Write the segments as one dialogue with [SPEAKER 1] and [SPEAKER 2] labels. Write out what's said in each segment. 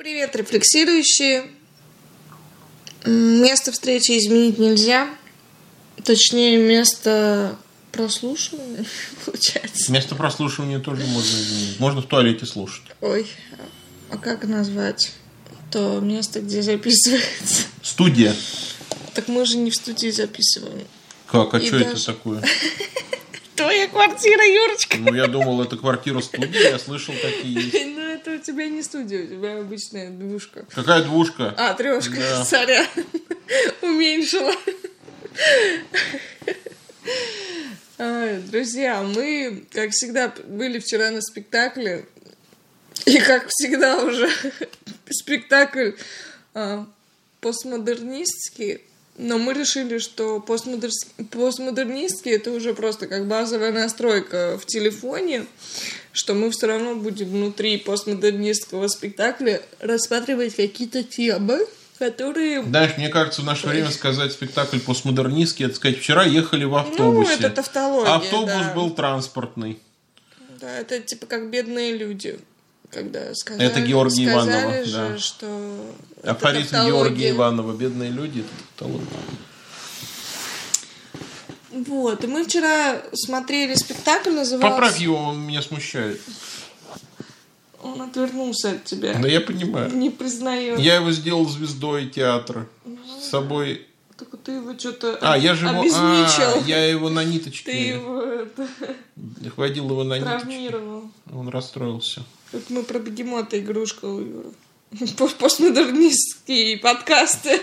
[SPEAKER 1] Привет, рефлексирующие. Место встречи изменить нельзя. Точнее, место прослушивания, получается.
[SPEAKER 2] Место прослушивания тоже можно изменить. Можно в туалете слушать.
[SPEAKER 1] Ой, а как назвать то место, где записывается?
[SPEAKER 2] Студия.
[SPEAKER 1] Так мы же не в студии записываем.
[SPEAKER 2] Как? А
[SPEAKER 1] И
[SPEAKER 2] что это
[SPEAKER 1] даже-
[SPEAKER 2] такое?
[SPEAKER 1] Твоя квартира, Юрочка.
[SPEAKER 2] Ну, я думал, это квартира студия, я слышал такие есть.
[SPEAKER 1] Это у тебя не студия, у тебя обычная двушка.
[SPEAKER 2] Какая двушка?
[SPEAKER 1] А, трешка,
[SPEAKER 2] Да.
[SPEAKER 1] сорян. Уменьшила. Ай, Друзья, мы, как всегда, были вчера на спектакле. И, как всегда, уже спектакль а, постмодернистский. Но мы решили, что постмодерс- постмодернистский это уже просто как базовая настройка в телефоне, что мы все равно будем внутри постмодернистского спектакля рассматривать какие-то темы, которые...
[SPEAKER 2] Знаешь, мне кажется, в наше время сказать спектакль постмодернистский, это сказать, вчера ехали в
[SPEAKER 1] Ну,
[SPEAKER 2] автобусе.
[SPEAKER 1] это тавтология,
[SPEAKER 2] Автобус
[SPEAKER 1] да.
[SPEAKER 2] был транспортный.
[SPEAKER 1] Да, это типа как бедные люди. Когда сказали,
[SPEAKER 2] Это Георгий
[SPEAKER 1] сказали
[SPEAKER 2] Иванова,
[SPEAKER 1] же,
[SPEAKER 2] да.
[SPEAKER 1] что
[SPEAKER 2] Афоризм. Георгия Иванова. Бедные люди, это тавтология.
[SPEAKER 1] Вот, и мы вчера смотрели спектакль, назывался...
[SPEAKER 2] Поправь его, он меня смущает.
[SPEAKER 1] Он отвернулся от тебя.
[SPEAKER 2] Да я понимаю.
[SPEAKER 1] Не признает.
[SPEAKER 2] Я его сделал звездой театра. С собой...
[SPEAKER 1] Только ты его что-то
[SPEAKER 2] А, я же его...
[SPEAKER 1] обезничал.
[SPEAKER 2] А, я его на
[SPEAKER 1] Ты
[SPEAKER 2] ниточке...
[SPEAKER 1] его это,
[SPEAKER 2] Хватил его на ниточке.
[SPEAKER 1] травмировал.
[SPEAKER 2] Он расстроился.
[SPEAKER 1] Как мы про бегемота игрушка у Юры. Пост- Постмодернистские подкасты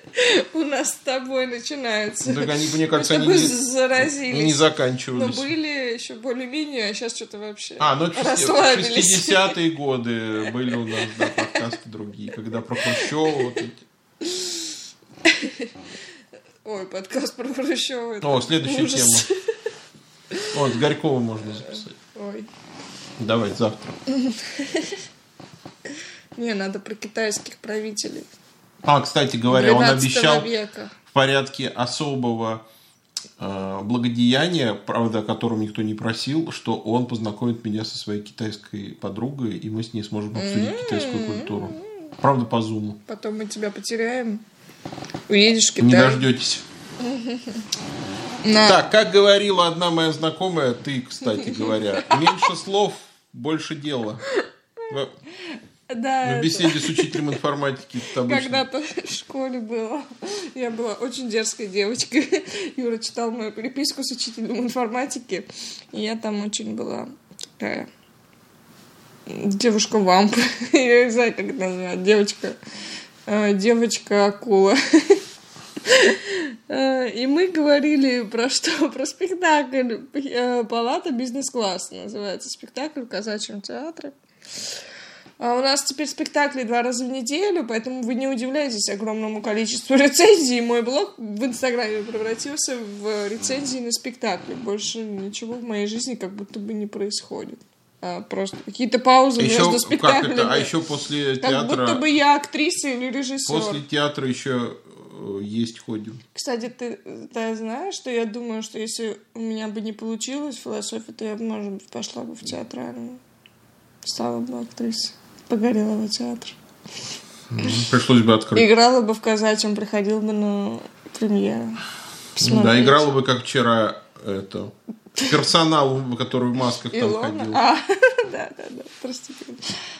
[SPEAKER 1] у нас с тобой начинаются.
[SPEAKER 2] Так они, мне кажется, они не,
[SPEAKER 1] заразились.
[SPEAKER 2] не
[SPEAKER 1] Но
[SPEAKER 2] заканчивались.
[SPEAKER 1] были еще более-менее, а сейчас что-то вообще
[SPEAKER 2] А, ну это
[SPEAKER 1] расслабились.
[SPEAKER 2] 60-е годы были у нас, да, подкасты другие, когда про Хрущева вот эти.
[SPEAKER 1] Ой, подкаст про Хрущева.
[SPEAKER 2] О, следующая
[SPEAKER 1] ужас.
[SPEAKER 2] тема. Вот, с Горькова можно записать.
[SPEAKER 1] Ой.
[SPEAKER 2] Давай, завтра.
[SPEAKER 1] Не, надо про китайских правителей.
[SPEAKER 2] А, кстати говоря, он
[SPEAKER 1] 12
[SPEAKER 2] обещал
[SPEAKER 1] века.
[SPEAKER 2] в порядке особого э, благодеяния, правда, о котором никто не просил, что он познакомит меня со своей китайской подругой, и мы с ней сможем обсудить китайскую культуру. Правда, по зуму.
[SPEAKER 1] Потом мы тебя потеряем. Уедешь в
[SPEAKER 2] Не
[SPEAKER 1] Китай.
[SPEAKER 2] дождетесь.
[SPEAKER 1] На.
[SPEAKER 2] Так, как говорила одна моя знакомая, ты, кстати говоря, меньше слов, больше дела.
[SPEAKER 1] Да,
[SPEAKER 2] в
[SPEAKER 1] это
[SPEAKER 2] беседе с учителем информатики
[SPEAKER 1] когда-то в школе было. Я была очень дерзкой девочкой. Юра читал мою переписку с учителем информатики. И я там очень была такая девушка-вамп. Я не знаю, как это назвать. Девочка. Э, Девочка-акула. Э, И мы говорили про что? Про спектакль э, «Палата бизнес-класса» называется спектакль в казачьем театре. А у нас теперь спектакли два раза в неделю, поэтому вы не удивляйтесь огромному количеству рецензий. Мой блог в Инстаграме превратился в рецензии на спектакли. Больше ничего в моей жизни как будто бы не происходит. А просто какие-то паузы
[SPEAKER 2] Еще,
[SPEAKER 1] между
[SPEAKER 2] как
[SPEAKER 1] спектаклями.
[SPEAKER 2] это, а еще после
[SPEAKER 1] Как будто
[SPEAKER 2] театра,
[SPEAKER 1] бы я актриса или режиссер.
[SPEAKER 2] после театра еще э, есть ходим.
[SPEAKER 1] Кстати, ты, ты знаешь, что я думаю, что если у меня бы не получилось философия, то я бы, может быть, пошла бы в театральную. Стала бы актрисой. Погорелого театра.
[SPEAKER 2] Пришлось бы открыть.
[SPEAKER 1] Играла бы в казачьем, приходил бы на премьеру.
[SPEAKER 2] Ну
[SPEAKER 1] Посмотреть.
[SPEAKER 2] да, играла бы, как вчера, это, персонал, который в масках там
[SPEAKER 1] Илона?
[SPEAKER 2] ходил.
[SPEAKER 1] А, да, да, да, простите.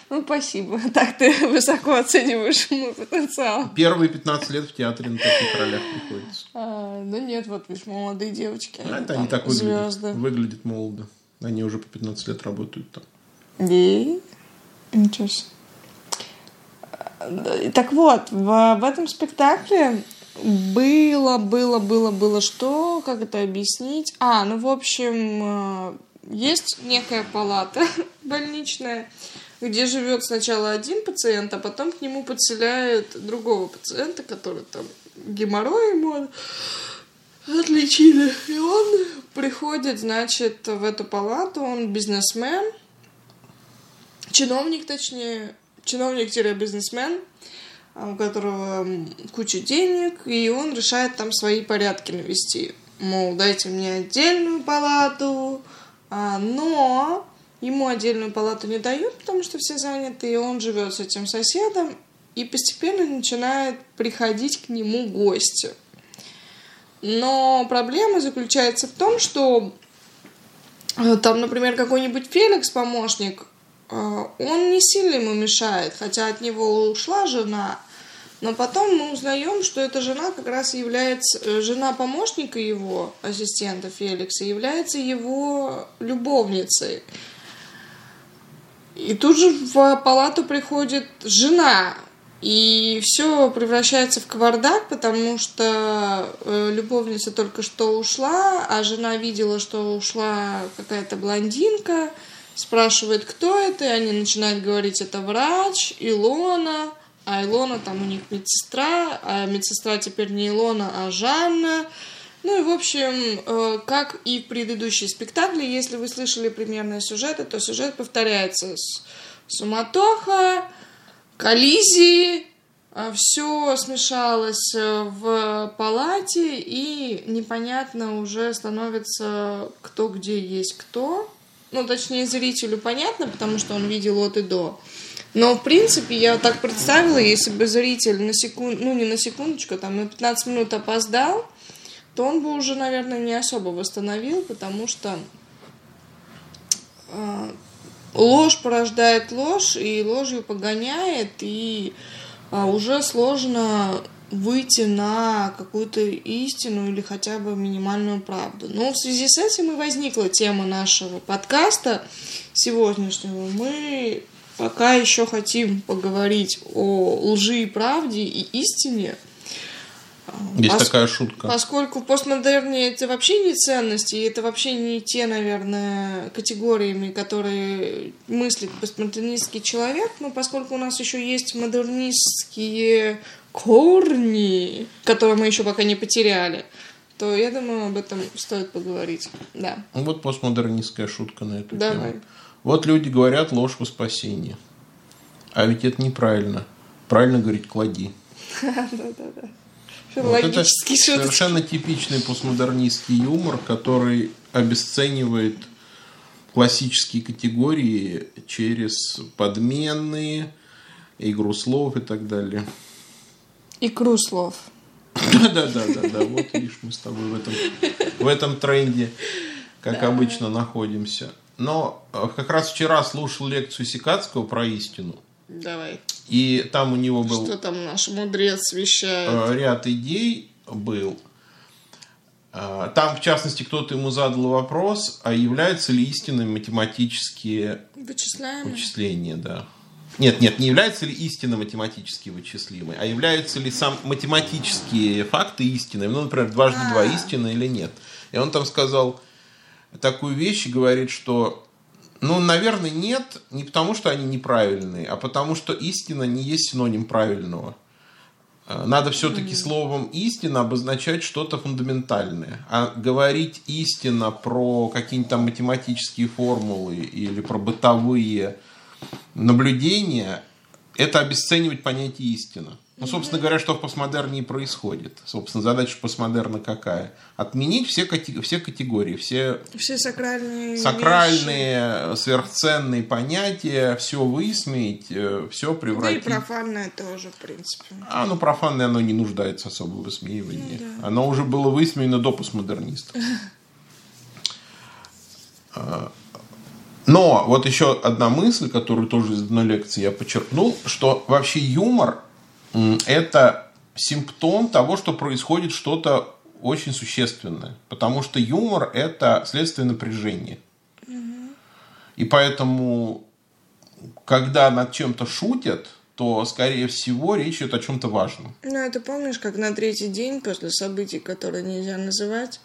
[SPEAKER 1] Ну, спасибо. Так ты высоко оцениваешь мой потенциал.
[SPEAKER 2] Первые 15 лет в театре на таких ролях приходится.
[SPEAKER 1] А, ну нет, вот видишь, молодые девочки.
[SPEAKER 2] А это
[SPEAKER 1] там
[SPEAKER 2] они так выглядят.
[SPEAKER 1] звезды.
[SPEAKER 2] Выглядят молодо. Они уже по 15 лет работают там.
[SPEAKER 1] И... Ничего себе. Да, Так вот, в, в этом спектакле было, было, было, было. Что, как это объяснить? А, ну, в общем, э, есть некая палата больничная, где живет сначала один пациент, а потом к нему подселяют другого пациента, который там геморрой ему отличили. И он приходит, значит, в эту палату, он бизнесмен, чиновник, точнее, чиновник-бизнесмен, у которого куча денег, и он решает там свои порядки навести. Мол, дайте мне отдельную палату, а, но Ему отдельную палату не дают, потому что все заняты, и он живет с этим соседом, и постепенно начинает приходить к нему гости. Но проблема заключается в том, что э, там, например, какой-нибудь Феликс, помощник, э, он не сильно ему мешает, хотя от него ушла жена, но потом мы узнаем, что эта жена как раз является, э, жена помощника его, ассистента Феликса, является его любовницей. И тут же в палату приходит жена, и все превращается в кавардак, потому что э, любовница только что ушла, а жена видела, что ушла какая-то блондинка, спрашивает, кто это, и они начинают говорить, это врач, Илона, а Илона там у них медсестра, а медсестра теперь не Илона, а Жанна. Ну и, в общем, э, как и в предыдущей спектакле, если вы слышали примерные сюжеты, то сюжет повторяется. Суматоха, коллизии, а все смешалось э, в палате, и непонятно уже становится, кто где есть кто. Ну, точнее, зрителю понятно, потому что он видел от и до. Но, в принципе, я так представила, если бы зритель на секунду, ну, не на секундочку, там, на 15 минут опоздал, то он бы уже, наверное, не особо восстановил, потому что э, ложь порождает ложь, и ложью погоняет, и э, уже сложно выйти на какую-то истину или хотя бы минимальную правду. Но в связи с этим и возникла тема нашего подкаста сегодняшнего. Мы пока еще хотим поговорить о лжи и правде и истине.
[SPEAKER 2] Есть Пос... такая шутка.
[SPEAKER 1] Поскольку постмодерне это вообще не ценности, и это вообще не те, наверное, категориями, которые мыслит постмодернистский человек, но поскольку у нас еще есть модернистские корни, которые мы еще пока не потеряли, то я думаю, об этом стоит поговорить. Да.
[SPEAKER 2] Вот постмодернистская шутка на эту
[SPEAKER 1] Давай.
[SPEAKER 2] тему. Вот люди говорят ложь во спасение. А ведь это неправильно. Правильно говорить клади.
[SPEAKER 1] Да-да-да.
[SPEAKER 2] Вот это совершенно типичный постмодернистский юмор, который обесценивает классические категории через подменные, игру слов и так далее.
[SPEAKER 1] Икру слов.
[SPEAKER 2] Да-да-да, вот видишь, мы с тобой в этом, в этом тренде, как обычно, находимся. Но э, как раз вчера слушал лекцию Сикацкого про истину.
[SPEAKER 1] Давай.
[SPEAKER 2] И там у него был...
[SPEAKER 1] Что там наш мудрец вещает?
[SPEAKER 2] Э, ряд идей был. Э, там, в частности, кто-то ему задал вопрос, а являются ли истинными математические
[SPEAKER 1] Вычисляемые.
[SPEAKER 2] вычисления, да. Нет, нет, не являются ли истинно математически вычислимы, а являются ли сам математические факты истинными, ну, например, дважды два а. истина или нет. И он там сказал, такую вещь и говорит, что, ну, наверное, нет, не потому что они неправильные, а потому что истина не есть синоним правильного. Э, надо все-таки словом истина обозначать что-то фундаментальное. А говорить истина про какие-нибудь там математические формулы или про бытовые наблюдения, это обесценивать понятие истина. Ну, собственно говоря, что в постмодерне и происходит. Собственно, задача постмодерна какая? Отменить все, все категории, все,
[SPEAKER 1] все сакральные,
[SPEAKER 2] сакральные вещи. сверхценные понятия, все высмеять, э, все превратить.
[SPEAKER 1] Да и профанное тоже, в принципе.
[SPEAKER 2] А, ну, профанное оно не нуждается особо в высмеивании. Ну, да. Оно уже было высмеяно до постмодернистов. А, но вот еще одна мысль, которую тоже из одной лекции я подчеркнул, что вообще юмор это симптом того, что происходит что-то очень существенное. Потому что юмор – это следствие напряжения. И поэтому, когда над чем-то шутят, то, скорее всего, речь идет о чем-то важном.
[SPEAKER 1] Ну, это помнишь, как на третий день после событий, которые нельзя называть,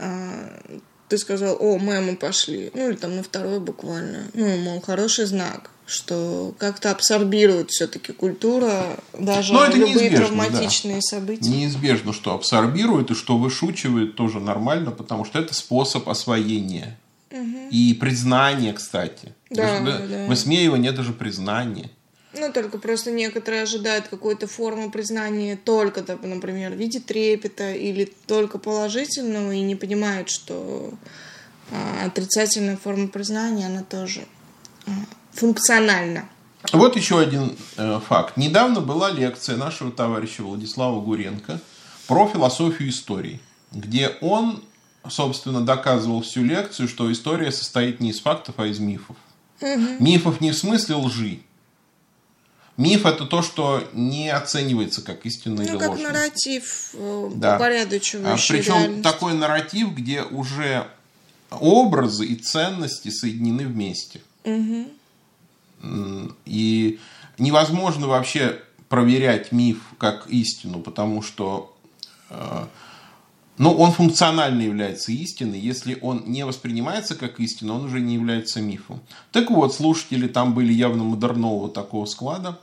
[SPEAKER 1] а, ты сказал, о, мемы пошли. Ну, или там на второй буквально. Ну, мол, хороший знак что как-то абсорбирует все-таки культура даже Но это любые травматичные да. события.
[SPEAKER 2] Неизбежно, что абсорбирует и что вышучивает тоже нормально, потому что это способ освоения. Угу. И признания, кстати.
[SPEAKER 1] Да, да, да.
[SPEAKER 2] Высмеивание даже признание.
[SPEAKER 1] Ну, только просто некоторые ожидают какой-то формы признания только, например, в виде трепета или только положительного и не понимают, что а, отрицательная форма признания, она тоже а, функциональна.
[SPEAKER 2] Вот еще один э, факт. Недавно была лекция нашего товарища Владислава Гуренко про философию истории, где он, собственно, доказывал всю лекцию, что история состоит не из фактов, а из мифов. Угу. Мифов не в смысле лжи. Миф это то, что не оценивается как истинная ну, или
[SPEAKER 1] как нарратив, э, да. упорядочивающий
[SPEAKER 2] а, Причем реальность. такой нарратив, где уже образы и ценности соединены вместе.
[SPEAKER 1] Угу.
[SPEAKER 2] И невозможно вообще проверять миф как истину, потому что э, ну, он функционально является истиной. Если он не воспринимается как истина, он уже не является мифом. Так вот, слушатели там были явно модернового такого склада.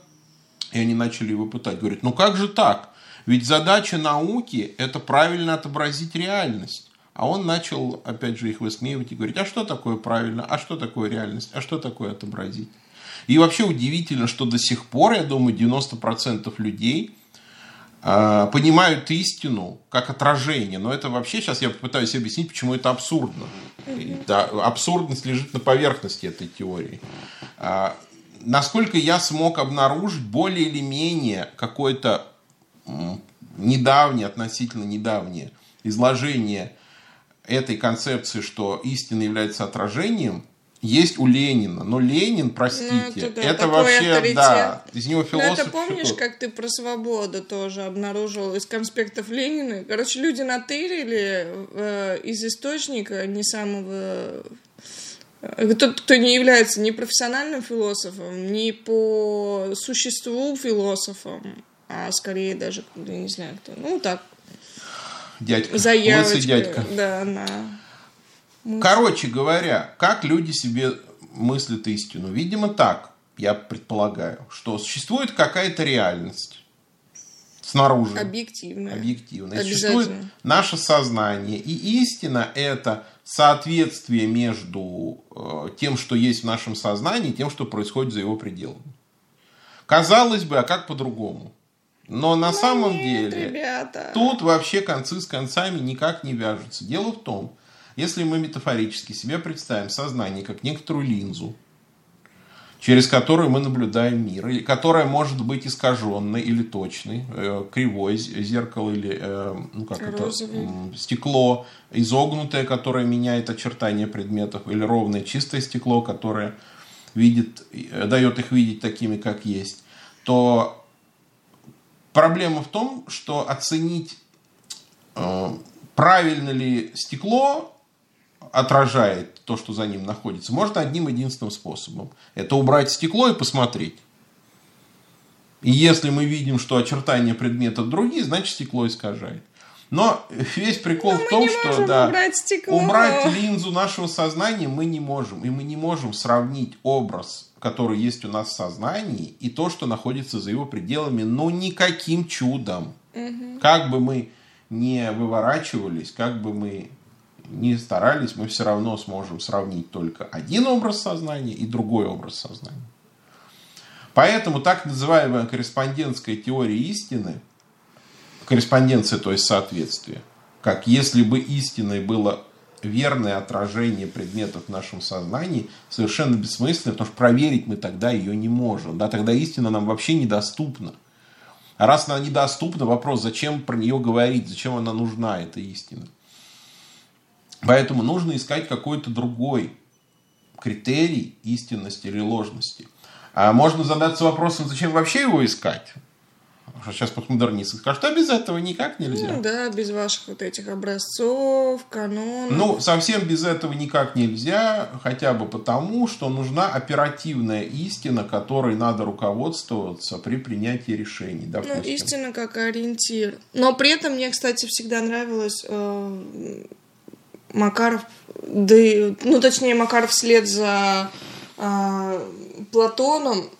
[SPEAKER 2] И они начали его пытать. Говорят, ну как же так? Ведь задача науки – это правильно отобразить реальность. А он начал, опять же, их высмеивать и говорить, а что такое правильно, а что такое реальность, а что такое отобразить. И вообще удивительно, что до сих пор, я думаю, 90% людей э, понимают истину как отражение. Но это вообще, сейчас я попытаюсь объяснить, почему это абсурдно. Да, абсурдность лежит на поверхности этой теории. А, насколько я смог обнаружить более или менее какое-то недавнее, относительно недавнее изложение этой концепции, что истина является отражением, есть у Ленина. Но Ленин, простите, ну, это, да, это вообще, авторитет. да, из него философ.
[SPEAKER 1] Ну, это помнишь,
[SPEAKER 2] что...
[SPEAKER 1] как ты про свободу тоже обнаружил из конспектов Ленина? Короче, люди натырили э, из источника не самого тот, кто не является ни профессиональным философом, ни по существу философом, а скорее даже, я не знаю кто, ну так.
[SPEAKER 2] Дядька.
[SPEAKER 1] Заявочка.
[SPEAKER 2] дядька.
[SPEAKER 1] Да, на...
[SPEAKER 2] Короче говоря, как люди себе мыслят истину? Видимо, так, я предполагаю, что существует какая-то реальность снаружи.
[SPEAKER 1] Объективная.
[SPEAKER 2] Объективная. Существует наше сознание. И истина это соответствие между э, тем, что есть в нашем сознании, и тем, что происходит за его пределами. Казалось бы, а как по-другому? Но на
[SPEAKER 1] ну
[SPEAKER 2] самом
[SPEAKER 1] нет,
[SPEAKER 2] деле
[SPEAKER 1] ребята.
[SPEAKER 2] тут вообще концы с концами никак не вяжутся. Дело в том, если мы метафорически себе представим сознание как некоторую линзу, через которую мы наблюдаем мир, и которая может быть искаженной или точной, э, кривой зеркало или э, ну как Розовый. это, стекло изогнутое, которое меняет очертания предметов, или ровное чистое стекло, которое видит, э, дает их видеть такими, как есть, то проблема в том, что оценить правильно ли стекло отражает то, что за ним находится, можно одним единственным способом. Это убрать стекло и посмотреть. И если мы видим, что очертания предмета другие, значит стекло искажает. Но весь прикол
[SPEAKER 1] Но
[SPEAKER 2] в том, что да,
[SPEAKER 1] убрать, стекло.
[SPEAKER 2] убрать линзу нашего сознания мы не можем. И мы не можем сравнить образ, который есть у нас в сознании, и то, что находится за его пределами, ну никаким чудом.
[SPEAKER 1] Угу.
[SPEAKER 2] Как бы мы не выворачивались, как бы мы не старались, мы все равно сможем сравнить только один образ сознания и другой образ сознания. Поэтому так называемая корреспондентская теория истины, корреспонденция, то есть соответствие, как если бы истиной было верное отражение предметов в нашем сознании, совершенно бессмысленно, потому что проверить мы тогда ее не можем. Да, тогда истина нам вообще недоступна. А раз она недоступна, вопрос, зачем про нее говорить, зачем она нужна, эта истина. Поэтому нужно искать какой-то другой критерий истинности или ложности. А можно задаться вопросом, зачем вообще его искать? Сейчас постмодернисты скажут, что без этого никак нельзя.
[SPEAKER 1] Ну да, без ваших вот этих образцов, канонов.
[SPEAKER 2] Ну, совсем без этого никак нельзя, хотя бы потому, что нужна оперативная истина, которой надо руководствоваться при принятии решений. Допустим.
[SPEAKER 1] Ну, истина как ориентир. Но при этом мне, кстати, всегда нравилось э, Макаров, да, ну точнее Макаров вслед за э, Платоном,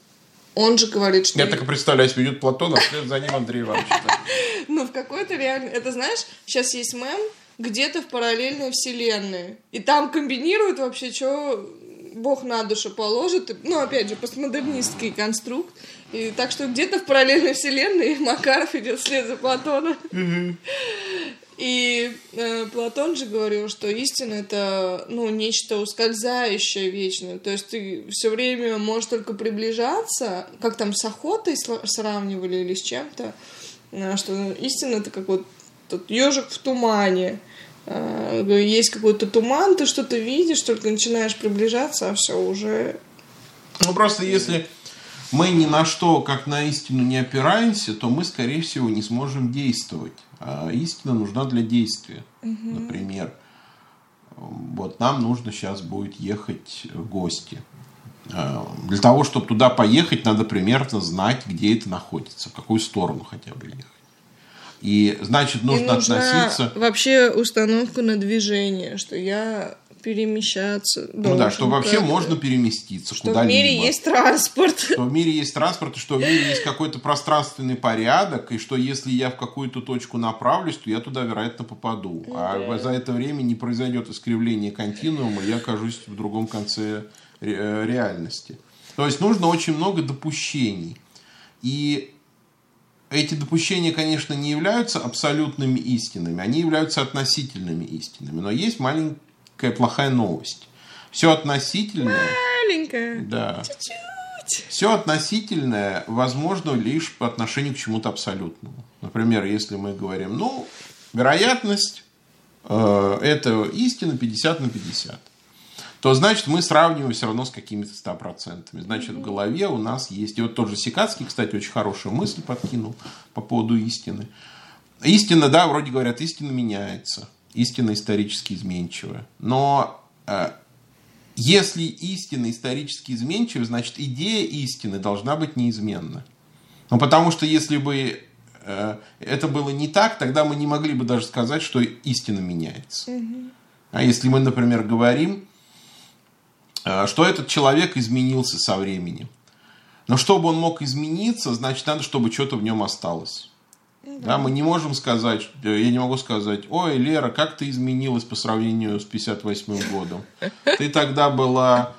[SPEAKER 1] он же говорит, что...
[SPEAKER 2] Я так и представляю, себе идет Платон, а вслед за ним Андрей Иванович.
[SPEAKER 1] Ну, в какой-то реально... Это знаешь, сейчас есть мем где-то в параллельной вселенной. И там комбинируют вообще, что Бог на душу положит. Ну, опять же, постмодернистский конструкт. И так что где-то в параллельной вселенной Макаров идет вслед за Платоном. И э, Платон же говорил, что истина это ну, нечто ускользающее вечное. То есть ты все время можешь только приближаться, как там с охотой сравнивали или с чем-то, э, что истина это как вот тот ежик в тумане. Э, есть какой-то туман, ты что-то видишь, только начинаешь приближаться, а все уже.
[SPEAKER 2] Ну просто если мы ни на что, как на истину, не опираемся, то мы, скорее всего, не сможем действовать. А истина нужна для действия. Угу. Например, вот нам нужно сейчас будет ехать в гости. А, для того, чтобы туда поехать, надо примерно знать, где это находится, в какую сторону хотя бы ехать. И значит, нужно
[SPEAKER 1] и
[SPEAKER 2] относиться...
[SPEAKER 1] Вообще установку на движение, что я перемещаться.
[SPEAKER 2] Ну да, что вообще можно переместиться
[SPEAKER 1] что куда-либо. в мире есть транспорт.
[SPEAKER 2] Что в мире есть транспорт, и что в мире есть какой-то пространственный порядок, и что если я в какую-то точку направлюсь, то я туда, вероятно, попаду. Ну, а да. за это время не произойдет искривление континуума, и я окажусь в другом конце э, реальности. То есть нужно очень много допущений. И эти допущения, конечно, не являются абсолютными истинами, они являются относительными истинами. Но есть маленький какая плохая новость. Все относительное...
[SPEAKER 1] Маленькая.
[SPEAKER 2] Да.
[SPEAKER 1] Чуть-чуть.
[SPEAKER 2] Все относительное возможно лишь по отношению к чему-то абсолютному. Например, если мы говорим, ну, вероятность э, это истина 50 на 50 то значит мы сравниваем все равно с какими-то 100%. Значит, в голове у нас есть... И вот тот же Сикацкий, кстати, очень хорошую мысль подкинул по поводу истины. Истина, да, вроде говорят, истина меняется истина исторически изменчива. Но э, если истина исторически изменчива, значит идея истины должна быть неизменна. Ну, потому что если бы э, это было не так, тогда мы не могли бы даже сказать, что истина меняется. Угу. А если мы, например, говорим, э, что этот человек изменился со временем. Но чтобы он мог измениться, значит, надо, чтобы что-то в нем осталось. Да. мы не можем сказать, э, я не могу сказать, ой, Лера, как ты изменилась по сравнению с 58 годом? Ты тогда была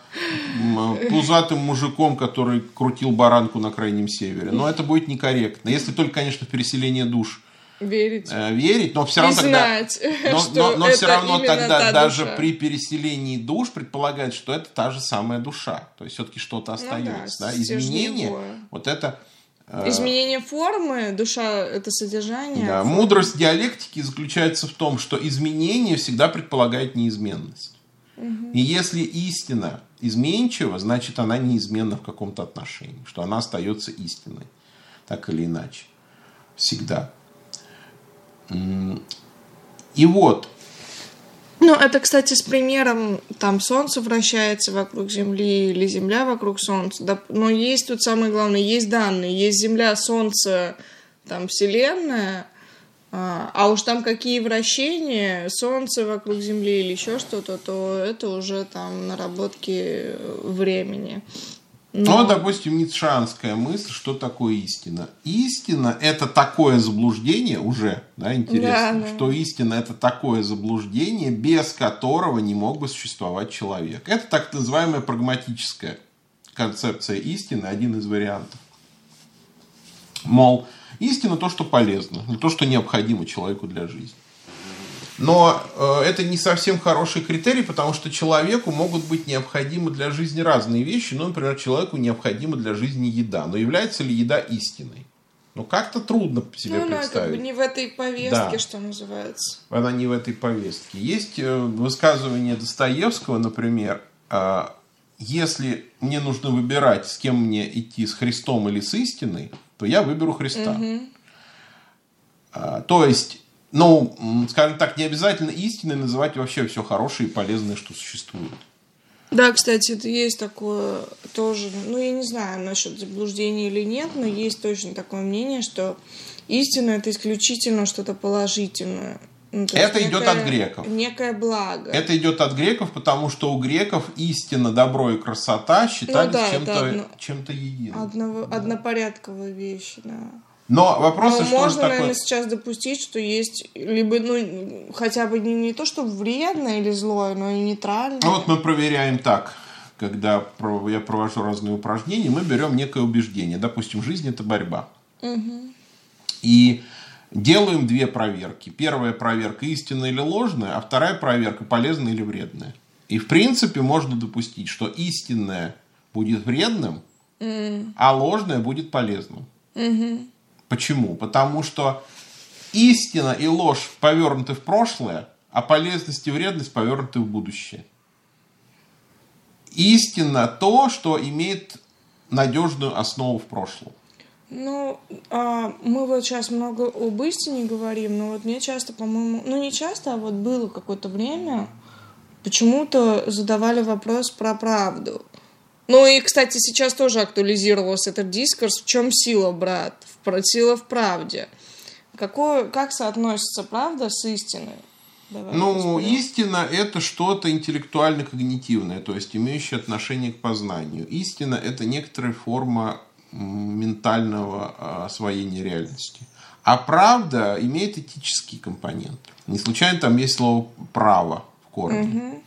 [SPEAKER 2] пузатым мужиком, который крутил баранку на крайнем севере. Но это будет некорректно. Если только, конечно, в переселение душ
[SPEAKER 1] верить.
[SPEAKER 2] Э, верить, но все равно тогда, знать, но, но, но все равно тогда даже душа. при переселении душ предполагается, что это та же самая душа. То есть все-таки что-то остается. Ну, да, да? Изменение, вот это
[SPEAKER 1] изменение формы, душа – это содержание.
[SPEAKER 2] Да, мудрость диалектики заключается в том, что изменение всегда предполагает неизменность. Угу. И если истина изменчива, значит она неизменна в каком-то отношении, что она остается истиной, так или иначе, всегда. И вот,
[SPEAKER 1] ну, это, кстати, с примером, там, Солнце вращается вокруг Земли или Земля вокруг Солнца. Но есть тут самое главное, есть данные. Есть Земля, Солнце, там, Вселенная, а, а уж там какие вращения, Солнце вокруг Земли или еще что-то, то это уже там наработки времени.
[SPEAKER 2] Но... Ну, допустим, ницшанская мысль, что такое истина. Истина – это такое заблуждение уже, да, интересно, да, да. что истина – это такое заблуждение, без которого не мог бы существовать человек. Это так называемая прагматическая концепция истины, один из вариантов. Мол, истина – то, что полезно, не то, что необходимо человеку для жизни. Но э, это не совсем хороший критерий, потому что человеку могут быть необходимы для жизни разные вещи. Ну, например, человеку необходима для жизни еда. Но является ли еда истиной? Ну, как-то трудно себе ну, представить. Она как бы
[SPEAKER 1] не в этой повестке, да. что называется.
[SPEAKER 2] Она не в этой повестке. Есть э, высказывание Достоевского, например, э, если мне нужно выбирать, с кем мне идти, с Христом или с истиной, то я выберу Христа. Угу. То есть ну, скажем так, не обязательно истиной называть вообще все хорошее и полезное, что существует.
[SPEAKER 1] Да, кстати, это есть такое тоже, ну, я не знаю насчет заблуждения или нет, но есть точно такое мнение, что истина это исключительно что-то положительное.
[SPEAKER 2] Ну, это некое, идет от греков.
[SPEAKER 1] Некое благо.
[SPEAKER 2] Это идет от греков, потому что у греков истина, добро и красота считались ну, да, чем-то, одно, чем-то единым.
[SPEAKER 1] Одного, да. Однопорядковые вещи, да.
[SPEAKER 2] Но вопрос, Но
[SPEAKER 1] что можно, же такое... наверное, сейчас допустить, что есть либо, ну, хотя бы не, не то, что вредное или злое, но и нейтральное.
[SPEAKER 2] А вот мы проверяем так. Когда я провожу разные упражнения, мы берем некое убеждение. Допустим, жизнь – это борьба. Угу. И Делаем две проверки. Первая проверка истинная или ложная, а вторая проверка полезная или вредная. И в принципе можно допустить, что истинное будет вредным, mm. а ложное будет полезным.
[SPEAKER 1] Mm-hmm.
[SPEAKER 2] Почему? Потому что истина и ложь повернуты в прошлое, а полезность и вредность повернуты в будущее. Истина то, что имеет надежную основу в прошлом.
[SPEAKER 1] Ну, а, мы вот сейчас много об истине говорим, но вот мне часто, по-моему, ну не часто, а вот было какое-то время, почему-то задавали вопрос про правду. Ну и, кстати, сейчас тоже актуализировался этот дискурс. В чем сила, брат? Сила в правде. Какое, как соотносится правда с истиной?
[SPEAKER 2] Давай ну, истина – это что-то интеллектуально-когнитивное, то есть имеющее отношение к познанию. Истина – это некоторая форма ментального а, освоения реальности. А правда имеет этический компонент. Не случайно там есть слово «право» в корне.
[SPEAKER 1] Угу.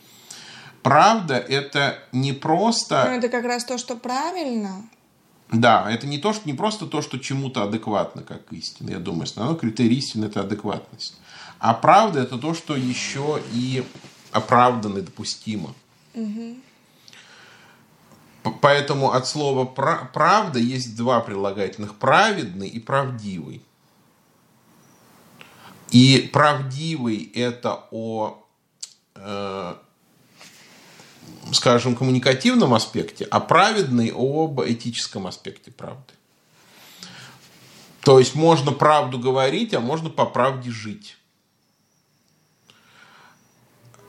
[SPEAKER 2] Правда – это не просто…
[SPEAKER 1] Ну, это как раз то, что правильно.
[SPEAKER 2] Да, это не, то, что, не просто то, что чему-то адекватно, как истина. Я думаю, основной критерий истины – это адекватность. А правда – это то, что еще и оправданно и допустимо.
[SPEAKER 1] Угу.
[SPEAKER 2] Поэтому от слова «правда» есть два прилагательных – праведный и правдивый. И правдивый – это о, э, скажем, коммуникативном аспекте, а праведный – об этическом аспекте правды. То есть можно правду говорить, а можно по правде жить.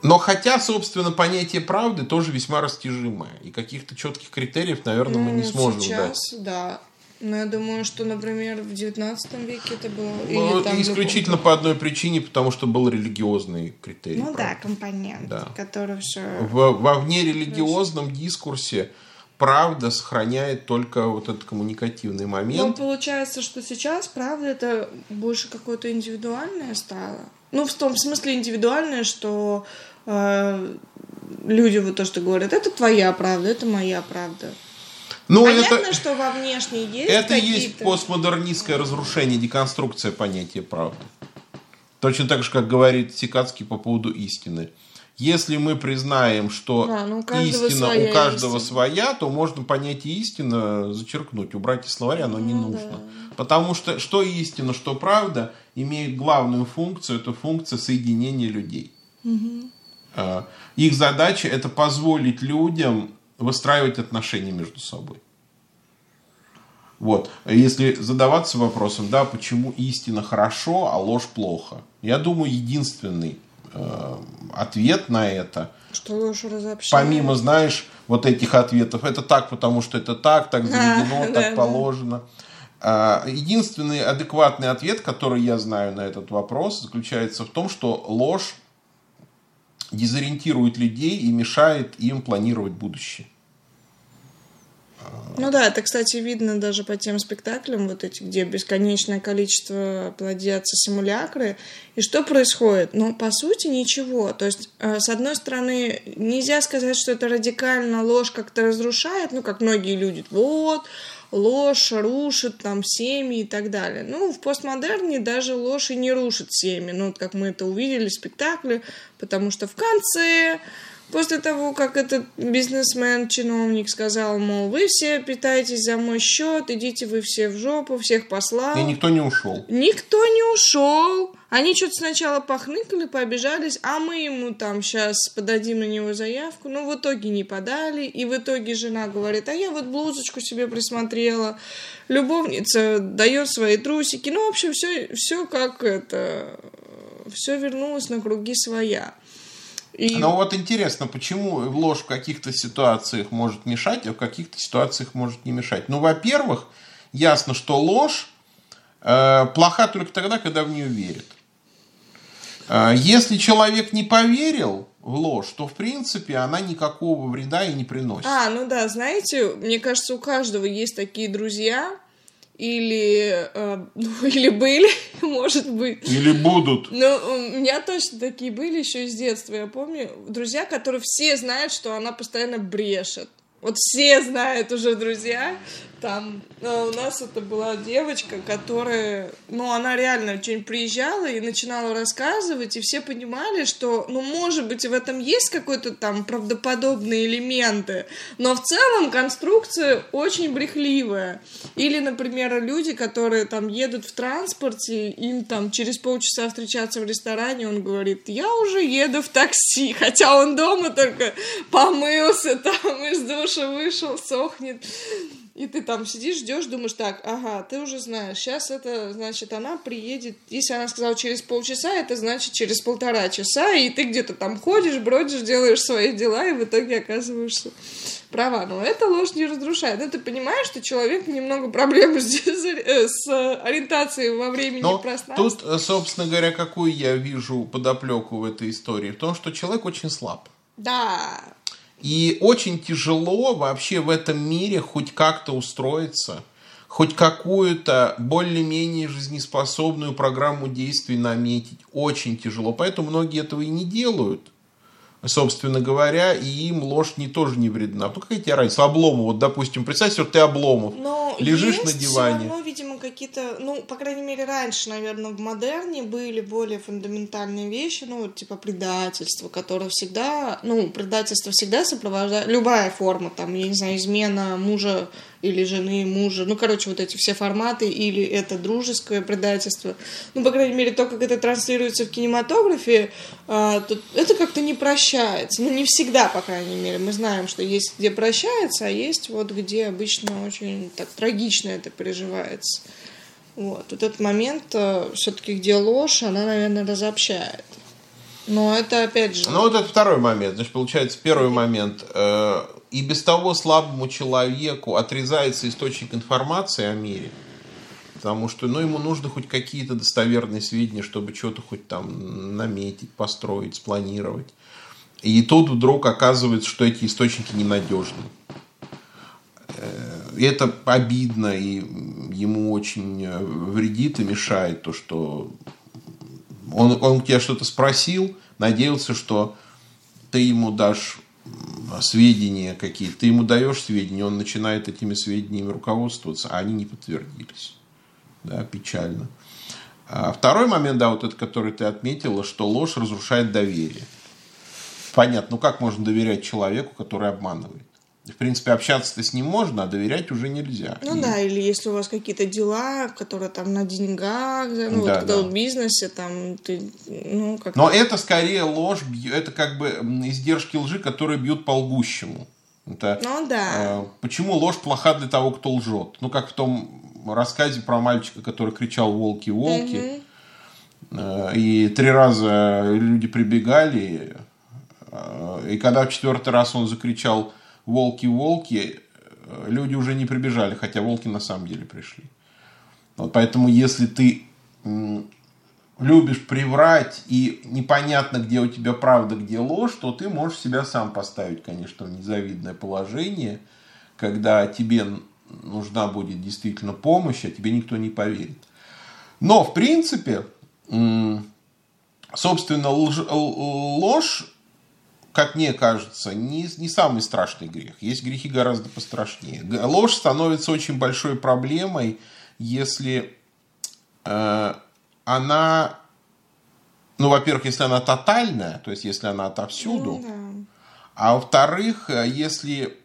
[SPEAKER 2] Но хотя, собственно, понятие правды тоже весьма растяжимое. И каких-то четких критериев, наверное, ну, мы не сможем
[SPEAKER 1] сейчас, дать. да. Но я думаю, что, например, в 19 веке это было...
[SPEAKER 2] Ну, или там исключительно по одной причине, потому что был религиозный критерий.
[SPEAKER 1] Ну правды. да, компонент, да. который все...
[SPEAKER 2] В, во внерелигиозном дискурсе правда сохраняет только вот этот коммуникативный момент. Ну,
[SPEAKER 1] получается, что сейчас правда это больше какое-то индивидуальное стало. Ну, в том смысле индивидуальное, что э, люди вот то, что говорят, это твоя правда, это моя правда. Ну, Понятно, это, что во внешней есть
[SPEAKER 2] Это есть постмодернистское разрушение, деконструкция понятия правды. Точно так же, как говорит Сикацкий по поводу истины. Если мы признаем, что
[SPEAKER 1] да, ну,
[SPEAKER 2] у истина у каждого истина. своя, то можно понятие истина зачеркнуть, убрать из словаря, оно не ну, нужно. Да. Потому что что истина, что правда имеют главную функцию, это функция соединения людей.
[SPEAKER 1] Угу.
[SPEAKER 2] Их задача это позволить людям выстраивать отношения между собой. Вот. Если задаваться вопросом, да, почему истина хорошо, а ложь плохо, я думаю, единственный э, ответ на это,
[SPEAKER 1] что ложь разобщает.
[SPEAKER 2] помимо, знаешь, вот этих ответов, это так, потому что это так, так заведено, а, так да, положено. Да. Единственный адекватный ответ, который я знаю на этот вопрос, заключается в том, что ложь дезориентирует людей и мешает им планировать будущее.
[SPEAKER 1] Ну да, это, кстати, видно даже по тем спектаклям, вот эти, где бесконечное количество плодятся симулякры. И что происходит? Ну, по сути, ничего. То есть, э, с одной стороны, нельзя сказать, что это радикально ложь как-то разрушает, ну, как многие люди. Вот, ложь рушит там семьи и так далее. Ну, в постмодерне даже ложь и не рушит семьи. Ну, вот как мы это увидели в спектакле, потому что в конце После того, как этот бизнесмен, чиновник сказал, мол, вы все питаетесь за мой счет, идите вы все в жопу, всех послал.
[SPEAKER 2] И никто не ушел.
[SPEAKER 1] Никто не ушел. Они что-то сначала похныкали, побежались, а мы ему там сейчас подадим на него заявку. Но в итоге не подали. И в итоге жена говорит, а я вот блузочку себе присмотрела. Любовница дает свои трусики. Ну, в общем, все, все как это... Все вернулось на круги своя.
[SPEAKER 2] И... Но вот интересно, почему ложь в каких-то ситуациях может мешать, а в каких-то ситуациях может не мешать? Ну, во-первых, ясно, что ложь э, плоха только тогда, когда в нее верит. Э, если человек не поверил в ложь, то, в принципе, она никакого вреда и не приносит.
[SPEAKER 1] А, ну да, знаете, мне кажется, у каждого есть такие друзья, или, э, или были, может быть.
[SPEAKER 2] Или будут.
[SPEAKER 1] Ну, у меня точно такие были еще из детства, я помню. Друзья, которые все знают, что она постоянно брешет. Вот все знают уже друзья, Там э, у нас это была девочка, которая, ну, она реально что-нибудь приезжала и начинала рассказывать, и все понимали, что, ну, может быть, в этом есть какой-то там правдоподобные элементы, но в целом конструкция очень брехливая. Или, например, люди, которые там едут в транспорте, им там через полчаса встречаться в ресторане, он говорит, я уже еду в такси, хотя он дома только помылся, там из душа вышел, сохнет. И ты там сидишь, ждешь, думаешь, так, ага, ты уже знаешь, сейчас это, значит, она приедет, если она сказала через полчаса, это значит через полтора часа, и ты где-то там ходишь, бродишь, делаешь свои дела, и в итоге оказываешься права. Но это ложь не разрушает. Но ты понимаешь, что человек немного проблемы с, э, с ориентацией во времени
[SPEAKER 2] Но
[SPEAKER 1] и пространстве.
[SPEAKER 2] тут, э, собственно говоря, какую я вижу подоплеку в этой истории? В том, что человек очень слаб.
[SPEAKER 1] Да,
[SPEAKER 2] И очень тяжело вообще в этом мире хоть как-то устроиться, хоть какую-то более-менее жизнеспособную программу действий наметить. Очень тяжело. Поэтому многие этого и не делают. Собственно говоря, и им ложь не тоже не вредна. Ну какая тебе разница? Обломов, вот, допустим, представь, что ты Обломов.
[SPEAKER 1] Но
[SPEAKER 2] Лежишь
[SPEAKER 1] есть
[SPEAKER 2] на диване.
[SPEAKER 1] Все равно, видимо, какие-то, ну, по крайней мере, раньше, наверное, в модерне были более фундаментальные вещи, ну, типа предательство, которое всегда, ну, предательство всегда сопровождает, любая форма, там, я не знаю, измена мужа или жены мужа, ну, короче, вот эти все форматы, или это дружеское предательство, ну, по крайней мере, то, как это транслируется в кинематографе, а, то это как-то не прощается, ну, не всегда, по крайней мере, мы знаем, что есть где прощается, а есть вот где обычно очень так трагично это переживается. Вот, вот этот момент все-таки, где ложь, она, наверное, разобщает. Но это опять же...
[SPEAKER 2] Ну, вот это второй момент. Значит, получается, первый момент. э, и без того слабому человеку отрезается источник информации о мире. Потому что, ну, ему нужно хоть какие-то достоверные сведения, чтобы что-то хоть там наметить, построить, спланировать. И тут вдруг оказывается, что эти источники ненадежны. Э, это обидно, и ему очень э, вредит и мешает то, что он, он тебя что-то спросил, надеялся, что ты ему дашь сведения какие-то, ты ему даешь сведения, он начинает этими сведениями руководствоваться, а они не подтвердились. Да, печально. А второй момент, да, вот этот, который ты отметила, что ложь разрушает доверие. Понятно, ну как можно доверять человеку, который обманывает? В принципе, общаться-то с ним можно, а доверять уже нельзя.
[SPEAKER 1] Ну
[SPEAKER 2] И-
[SPEAKER 1] да, или если у вас какие-то дела, которые там на деньгах, ну
[SPEAKER 2] Да,
[SPEAKER 1] вот когда
[SPEAKER 2] да.
[SPEAKER 1] в бизнесе, там ты, ну как
[SPEAKER 2] Но это скорее ложь, это как бы издержки лжи, которые бьют по лгущему. Это,
[SPEAKER 1] Ну да.
[SPEAKER 2] э, почему ложь плоха для того, кто лжет? Ну, как в том рассказе про мальчика, который кричал «волки, волки», Э, и три раза люди прибегали, э, и когда в четвертый раз он закричал «волки, волки», э, люди уже не прибежали, хотя волки на самом деле пришли. Вот поэтому, если ты любишь приврать и непонятно, где у тебя правда, где ложь, то ты можешь себя сам поставить, конечно, в незавидное положение, когда тебе нужна будет действительно помощь, а тебе никто не поверит. Но, в принципе, собственно, ложь, как мне кажется, не, не самый страшный грех. Есть грехи гораздо пострашнее. Ложь становится очень большой проблемой, если э, она, ну, во-первых, если она тотальная, то есть если она отовсюду,
[SPEAKER 1] Ну да.
[SPEAKER 2] а во-вторых, э, если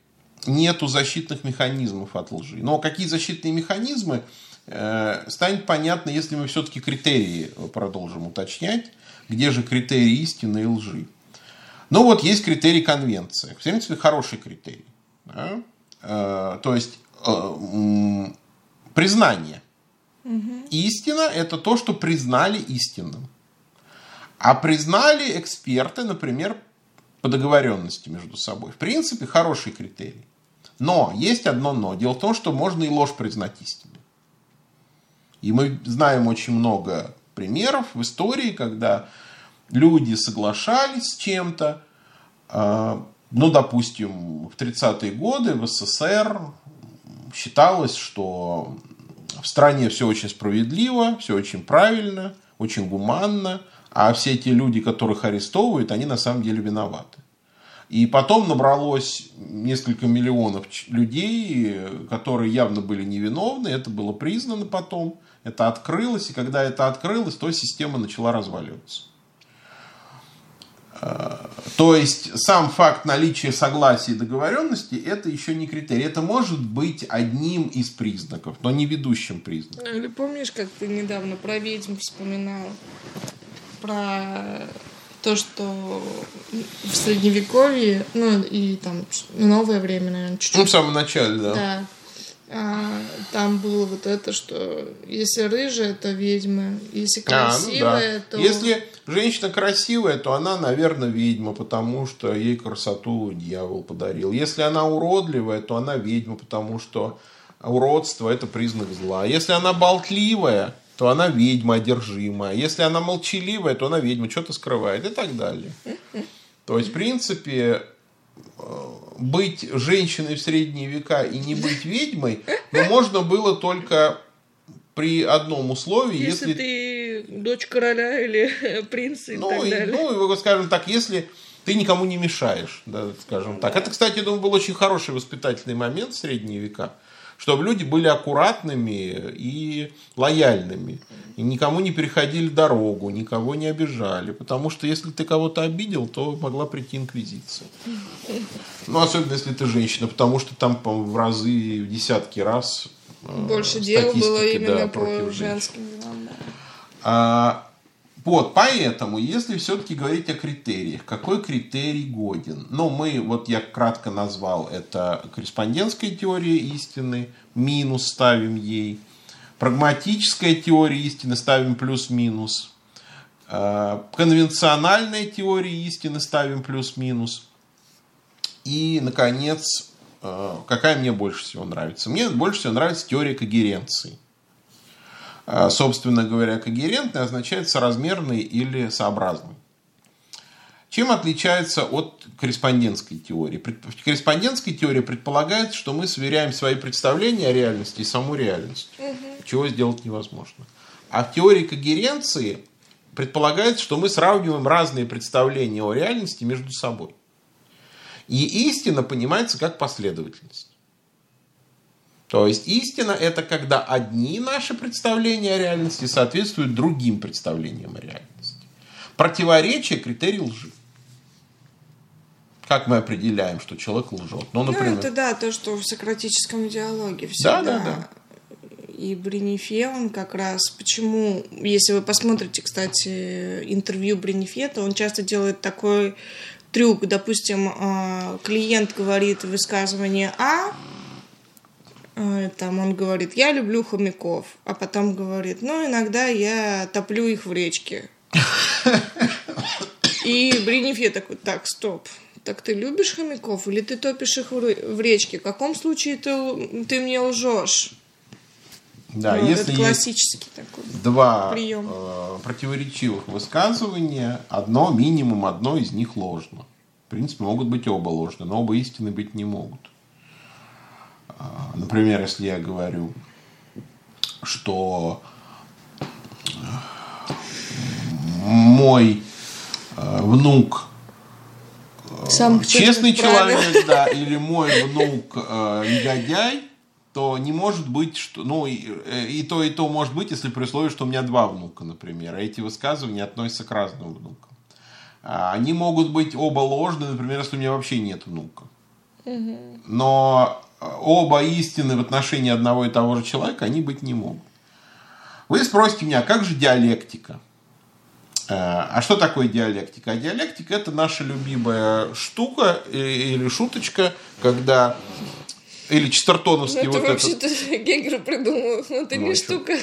[SPEAKER 2] нету защитных механизмов от лжи. Но какие защитные механизмы, э, станет понятно, если мы все-таки критерии продолжим уточнять, где же критерии истины и лжи. Ну вот есть критерий конвенции. В принципе, хороший критерий. да. Э, То есть э, признание. Истина – это то, что признали истинным. А признали эксперты, например, по договоренности между собой. В принципе, хороший критерий. Но есть одно но. Дело в том, что можно и ложь признать истиной. И мы знаем очень много примеров в истории, когда люди соглашались с чем-то. э, Ну, допустим, в 30-е годы в СССР считалось, что в стране все очень справедливо, все очень правильно, очень гуманно, а все те люди, которых арестовывают, они на самом деле виноваты. И потом набралось несколько миллионов людей, которые явно были невиновны. Это было признано потом. Это открылось. И когда это открылось, то система начала разваливаться. То есть сам факт наличия согласия и договоренности это еще не критерий. Это может быть одним из признаков, но не ведущим признаком.
[SPEAKER 1] Ну, или помнишь, как ты недавно про ведьм вспоминал? Про то, что в средневековье, ну и там новое время, наверное, чуть-чуть.
[SPEAKER 2] Ну, в самом начале, да.
[SPEAKER 1] Да а, там было вот это, что если рыжая, то ведьма, если красивая,
[SPEAKER 2] а, ну да. то... Если женщина красивая, то она, наверное, ведьма, потому что ей красоту дьявол подарил. Если она уродливая, то она ведьма, потому что уродство – это признак зла. Если она болтливая, то она ведьма одержимая. Если она молчаливая, то она ведьма, что-то скрывает и так далее. То есть, в принципе, быть женщиной в средние века и не быть ведьмой, но можно было только при одном условии,
[SPEAKER 1] если, если ты дочь короля или принца и
[SPEAKER 2] ну,
[SPEAKER 1] так далее.
[SPEAKER 2] Ну, скажем так, если ты никому не мешаешь, да, скажем так. Это, кстати, я думаю, был очень хороший воспитательный момент в средние века чтобы люди были аккуратными и лояльными. И никому не переходили дорогу, никого не обижали. Потому что если ты кого-то обидел, то могла прийти инквизиция. Ну, особенно если ты женщина, потому что там в разы, в десятки раз
[SPEAKER 1] э, больше дел было именно да, по женским делам.
[SPEAKER 2] А, вот, поэтому, если все-таки говорить о критериях, какой критерий годен? Ну, мы, вот я кратко назвал, это корреспондентская теория истины, минус ставим ей. Прагматическая теория истины ставим плюс-минус. Э, конвенциональная теория истины ставим плюс-минус. И, наконец, э, какая мне больше всего нравится? Мне больше всего нравится теория когеренции. А, собственно говоря, когерентный означает соразмерный или сообразный. Чем отличается от корреспондентской теории? В корреспондентской теории предполагается, что мы сверяем свои представления о реальности и саму реальность, угу. чего сделать невозможно. А в теории когеренции предполагается, что мы сравниваем разные представления о реальности между собой. И истина понимается как последовательность. То есть истина это когда одни наши представления о реальности соответствуют другим представлениям о реальности. Противоречие – критерий лжи. Как мы определяем, что человек лжет?
[SPEAKER 1] Ну, например... ну это да, то, что в сократическом диалоге всегда. Да, да, да. И Бренифе, он как раз, почему, если вы посмотрите, кстати, интервью Бренифета, он часто делает такой трюк, допустим, а, клиент говорит высказывание а, там он говорит, я люблю хомяков, а потом говорит, ну, иногда я топлю их в речке. И Бринифе такой, так, стоп, так ты любишь хомяков или ты топишь их в речке? В каком случае ты, ты мне лжешь?
[SPEAKER 2] Да,
[SPEAKER 1] ну,
[SPEAKER 2] если
[SPEAKER 1] это классический такой
[SPEAKER 2] два прием. Э, противоречивых высказывания, одно минимум одно из них ложно. В принципе, могут быть оба ложны, но оба истины быть не могут. А, например, если я говорю, что мой э, внук э, Самых честный человек, правил. да, или мой внук э, негодяй, то не может быть, что, ну, и, э, и то, и то может быть, если при условии, что у меня два внука, например, а эти высказывания относятся к разным внукам. А, они могут быть оба ложные, например, если у меня вообще нет внука. Но оба истины в отношении одного и того же человека, они быть не могут. Вы спросите меня, как же диалектика? Э, а что такое диалектика? А диалектика это наша любимая штука или шуточка, когда или Честертоновский
[SPEAKER 1] ну,
[SPEAKER 2] это
[SPEAKER 1] вот вообще-то Гегер придумал, но это ну, не штука.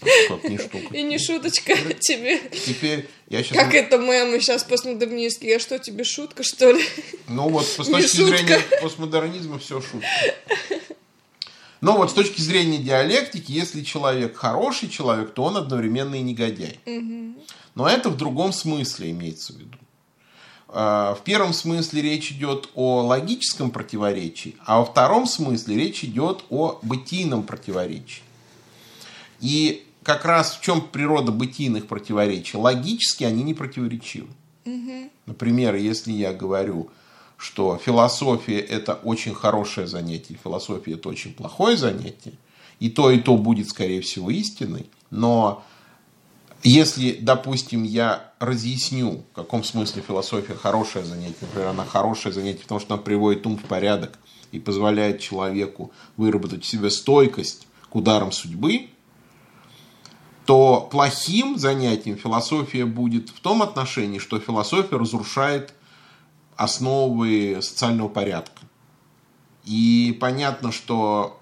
[SPEAKER 2] Как не штука.
[SPEAKER 1] И не шуточка тебе.
[SPEAKER 2] Теперь я сейчас...
[SPEAKER 1] Как это мемы сейчас постмодернистские? Я что, тебе шутка, что ли?
[SPEAKER 2] Ну вот, с точки зрения постмодернизма все шутка. Но вот с точки зрения диалектики, если человек хороший человек, то он одновременно и негодяй. Но это в другом смысле имеется в виду. А, в первом смысле речь идет о логическом противоречии, а во втором смысле речь идет о бытийном противоречии. И как раз в чем природа бытийных противоречий. Логически они не противоречивы. Угу. Например, если я говорю, что философия это очень хорошее занятие, философия это очень плохое занятие, и то, и то будет, скорее всего, истиной, но если, допустим, я разъясню, в каком смысле философия хорошее занятие, например, она хорошее занятие, потому что она приводит ум в порядок и позволяет человеку выработать в себе стойкость к ударам судьбы, то плохим занятием философия будет в том отношении, что философия разрушает основы социального порядка. И понятно, что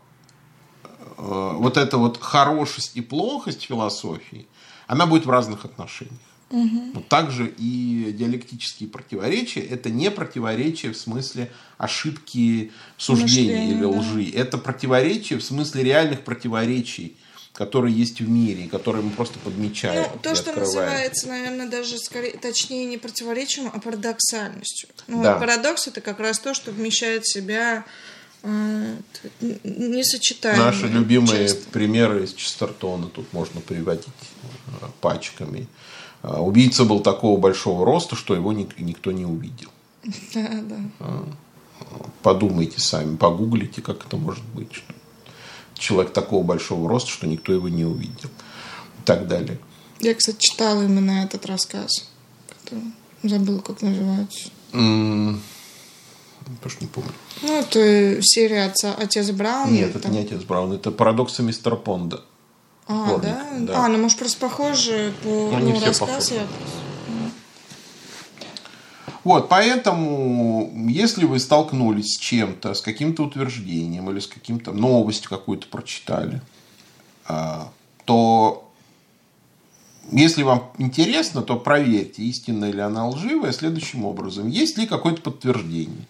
[SPEAKER 2] э, вот эта вот хорошесть и плохость философии, она будет в разных отношениях. Угу. Также и диалектические противоречия это не противоречие в смысле ошибки суждения Мышление, или лжи. Да. Это противоречие в смысле реальных противоречий которые есть в мире, которые мы просто подмечаем.
[SPEAKER 1] Ну, то, что открываем. называется, наверное, даже скорее, точнее не противоречием, а парадоксальностью. Ну, да. Парадокс это как раз то, что вмещает в себя э, несочетаемые.
[SPEAKER 2] Наши любимые часто. примеры из Честертона тут можно приводить э, пачками. А, убийца был такого большого роста, что его никто не увидел. Да, да. А, подумайте сами, погуглите, как это может быть. Что человек такого большого роста, что никто его не увидел. И так далее.
[SPEAKER 1] Я, кстати, читала именно этот рассказ. Забыла, как называется.
[SPEAKER 2] Mm, тоже не помню.
[SPEAKER 1] Ну, это серия отца, «Отец Браун».
[SPEAKER 2] Нет, это там... не «Отец Браун», это «Парадоксы мистера Понда».
[SPEAKER 1] А, да? да? А, ну, может, просто похоже по ну, ну, рассказу. Я...
[SPEAKER 2] Вот, поэтому, если вы столкнулись с чем-то, с каким-то утверждением или с каким-то новостью какую-то прочитали, а, то если вам интересно, то проверьте, истинная или она лживая, следующим образом. Есть ли какое-то подтверждение?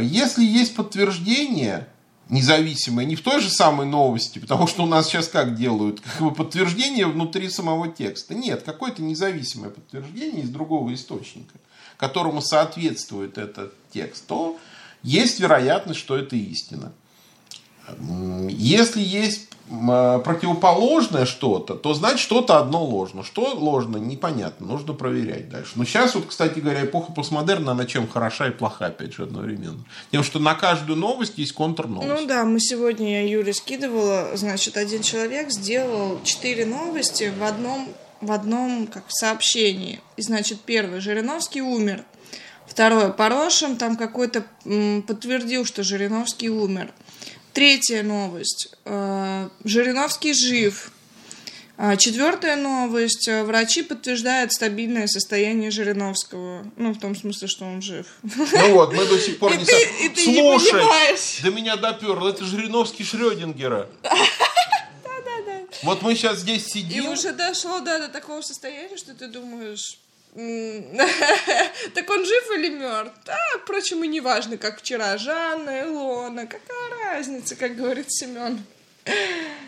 [SPEAKER 2] Если есть подтверждение, независимое, не в той же самой новости, потому что у нас сейчас как делают, как бы подтверждение внутри самого текста. Нет, какое-то независимое подтверждение из другого источника, которому соответствует этот текст, то есть вероятность, что это истина. Если есть а, противоположное что-то, то значит что-то одно ложно. Что ложно, непонятно, нужно проверять дальше. Но сейчас вот, кстати говоря, эпоха постмодерна, она чем хороша и плоха, опять же, одновременно. Тем, что на каждую новость есть контрновость.
[SPEAKER 1] Ну да, мы сегодня, я Юре скидывала, значит, один человек сделал четыре новости в одном, в одном как сообщении. И, значит, первый, Жириновский умер. Второе, Порошин там какой-то подтвердил, что Жириновский умер. Третья новость. Э, Жириновский жив. А четвертая новость. Врачи подтверждают стабильное состояние Жириновского. Ну, в том смысле, что он жив.
[SPEAKER 2] Ну вот, мы до сих пор не... И ты, Слушай, до меня доперло. Это Жириновский Шрёдингера. Да-да-да. Вот мы сейчас здесь сидим.
[SPEAKER 1] И уже дошло да, до такого состояния, что ты думаешь... Так он жив или мертв? Да, впрочем, и не важно, как вчера. Жанна, Илона, какая разница, как говорит Семен.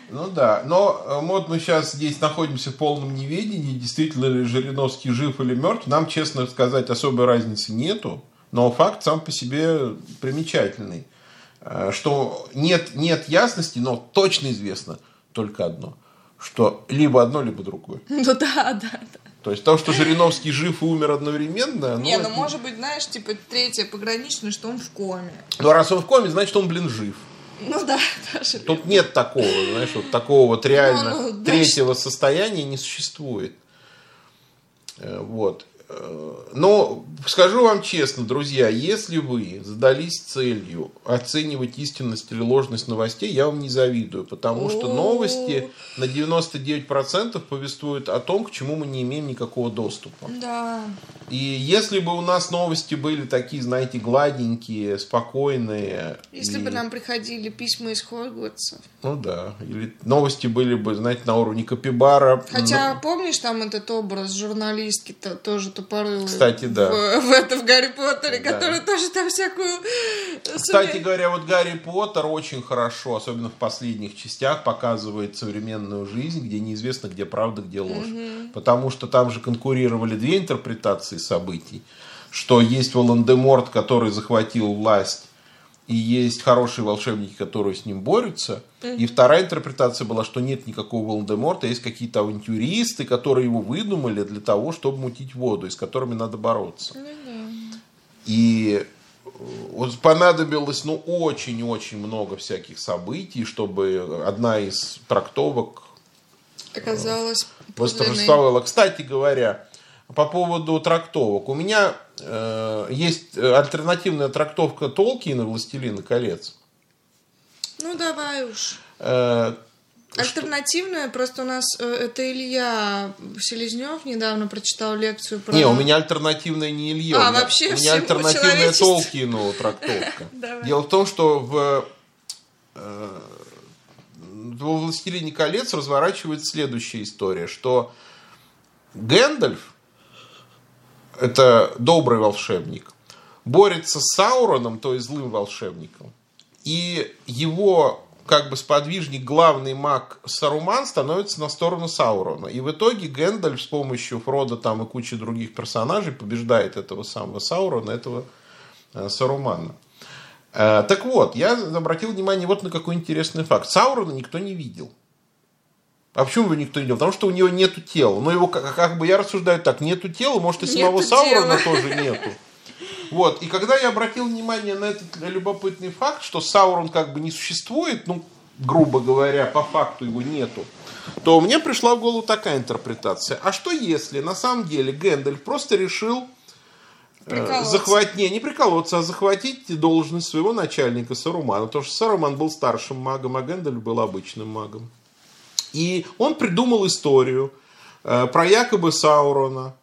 [SPEAKER 2] Ну да, но э, вот мы сейчас здесь находимся в полном неведении, действительно ли Жириновский жив или мертв. Нам, честно сказать, особой разницы нету, но факт сам по себе примечательный. Э, что нет, нет ясности, но точно известно только одно, что либо одно, либо другое.
[SPEAKER 1] Ну да, да, да.
[SPEAKER 2] То есть то, что Жириновский жив и умер одновременно...
[SPEAKER 1] Не, ну, ну может быть, знаешь, типа третье пограничное, что он в коме.
[SPEAKER 2] Ну раз он в коме, значит он, блин, жив.
[SPEAKER 1] Ну да, даже.
[SPEAKER 2] Тут нет такого, знаешь, вот такого вот реально ну, ну, третьего да. состояния не существует. Э, вот. Но скажу вам честно, друзья, если вы задались целью оценивать истинность или ложность новостей, я вам не завидую, потому что новости на 99% повествуют о том, к чему мы не имеем никакого доступа.
[SPEAKER 1] Да.
[SPEAKER 2] И если бы у нас новости были такие, знаете, гладенькие, спокойные.
[SPEAKER 1] Если и... бы нам приходили письма из Хогвартса.
[SPEAKER 2] Ну да. Или новости были бы, знаете, на уровне Капибара.
[SPEAKER 1] Хотя, помнишь, там этот образ журналистки -то, тоже тупорылый.
[SPEAKER 2] Кстати, да.
[SPEAKER 1] В, в, это, в Гарри Поттере, да. который тоже там всякую...
[SPEAKER 2] Кстати говоря, вот Гарри Поттер очень хорошо, особенно в последних частях, показывает современную жизнь, где неизвестно, где правда, где ложь. Угу. Потому что там же конкурировали две интерпретации событий. Что есть Волан-де-Морт, который захватил власть и есть хорошие волшебники, которые с ним борются. Mm-hmm. И вторая интерпретация была, что нет никакого Волан-де-Морта, есть какие-то авантюристы, которые его выдумали для того, чтобы мутить воду, и с которыми надо бороться. Mm-hmm. И вот понадобилось ну очень-очень много всяких событий, чтобы одна из трактовок
[SPEAKER 1] Оказалось,
[SPEAKER 2] восторжествовала. Кстати говоря, по поводу трактовок. У меня э, есть альтернативная трактовка Толкина «Властелина колец».
[SPEAKER 1] Ну, давай уж.
[SPEAKER 2] Э,
[SPEAKER 1] Альтернативная, просто у нас э, это Илья Селезнев недавно прочитал лекцию про...
[SPEAKER 2] Не, у меня альтернативная не Илья.
[SPEAKER 1] А,
[SPEAKER 2] у меня,
[SPEAKER 1] вообще
[SPEAKER 2] у меня альтернативная. Толкину трактовка. Дело в том, что в, э, во «Властелине колец» разворачивается следующая история, что Гэндальф, это добрый волшебник, борется с Сауроном, то есть злым волшебником, и его как бы сподвижник, главный маг Саруман становится на сторону Саурона. И в итоге Гэндальф с помощью Фрода там и кучи других персонажей побеждает этого самого Саурона, этого э, Сарумана. Э, так вот, я обратил внимание вот на какой интересный факт. Саурона никто не видел. А почему его никто не видел? Потому что у него нету тела. Но его, как, как бы я рассуждаю так, нету тела, может и самого
[SPEAKER 1] Нету
[SPEAKER 2] Саурона
[SPEAKER 1] тела.
[SPEAKER 2] тоже нету. Вот, и когда я обратил внимание на этот любопытный факт, что Саурон как бы не существует, ну, грубо говоря, по факту его нету, то мне пришла в голову такая интерпретация. А что если на самом деле Гэндальф просто решил э, захватить, не, не приколоться, а захватить должность своего начальника Сарумана, потому что Саруман был старшим магом, а Гэндальф был обычным магом. И он придумал историю э, про якобы Саурона